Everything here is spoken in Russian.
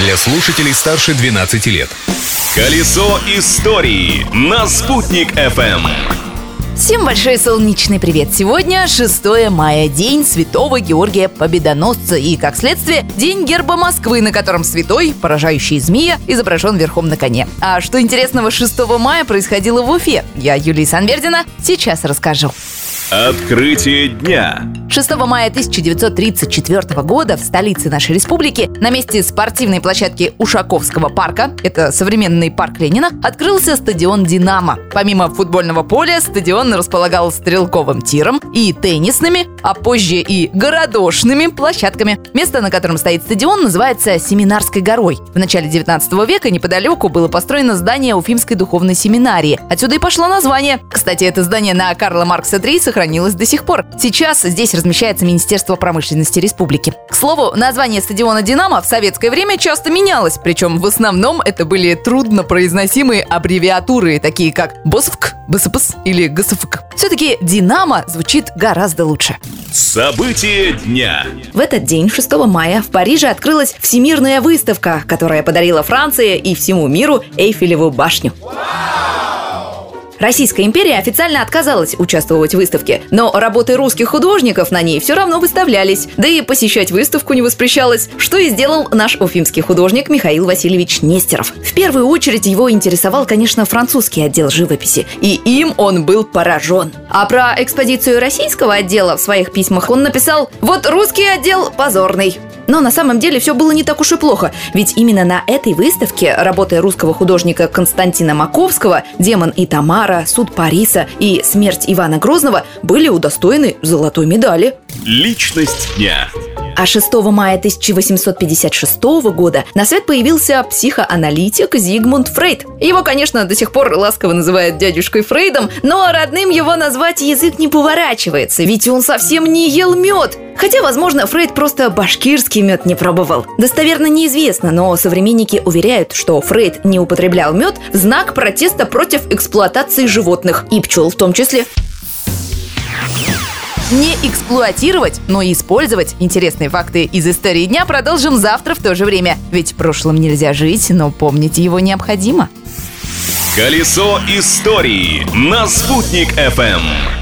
для слушателей старше 12 лет. Колесо истории на «Спутник FM. Всем большой солнечный привет! Сегодня 6 мая, день Святого Георгия Победоносца и, как следствие, день герба Москвы, на котором святой, поражающий змея, изображен верхом на коне. А что интересного 6 мая происходило в Уфе? Я, Юлия Санвердина, сейчас расскажу. Открытие дня. 6 мая 1934 года в столице нашей республики на месте спортивной площадки Ушаковского парка, это современный парк Ленина, открылся стадион «Динамо». Помимо футбольного поля, стадион располагал стрелковым тиром и теннисными, а позже и городошными площадками. Место, на котором стоит стадион, называется Семинарской горой. В начале 19 века неподалеку было построено здание Уфимской духовной семинарии. Отсюда и пошло название. Кстати, это здание на Карла Маркса 3 сохранилось до сих пор. Сейчас здесь размещается Министерство промышленности республики. К слову, название стадиона «Динамо» в советское время часто менялось, причем в основном это были труднопроизносимые аббревиатуры, такие как БОСФК, БСПС или ГСФК. Все-таки «Динамо» звучит гораздо лучше. События дня. В этот день, 6 мая, в Париже открылась Всемирная выставка, которая подарила Франции и всему миру Эйфелеву башню. Российская империя официально отказалась участвовать в выставке, но работы русских художников на ней все равно выставлялись, да и посещать выставку не воспрещалось, что и сделал наш уфимский художник Михаил Васильевич Нестеров. В первую очередь его интересовал, конечно, французский отдел живописи, и им он был поражен. А про экспозицию российского отдела в своих письмах он написал «Вот русский отдел позорный». Но на самом деле все было не так уж и плохо, ведь именно на этой выставке работы русского художника Константина Маковского «Демон и Тамара», «Суд Париса» и «Смерть Ивана Грозного» были удостоены золотой медали. Личность дня. А 6 мая 1856 года на свет появился психоаналитик Зигмунд Фрейд. Его, конечно, до сих пор ласково называют дядюшкой Фрейдом, но родным его назвать язык не поворачивается, ведь он совсем не ел мед. Хотя, возможно, Фрейд просто башкирский мед не пробовал. Достоверно неизвестно, но современники уверяют, что Фрейд не употреблял мед в знак протеста против эксплуатации животных, и пчел в том числе. Не эксплуатировать, но и использовать интересные факты из истории дня продолжим завтра в то же время. Ведь прошлым нельзя жить, но помнить его необходимо. Колесо истории на «Спутник FM.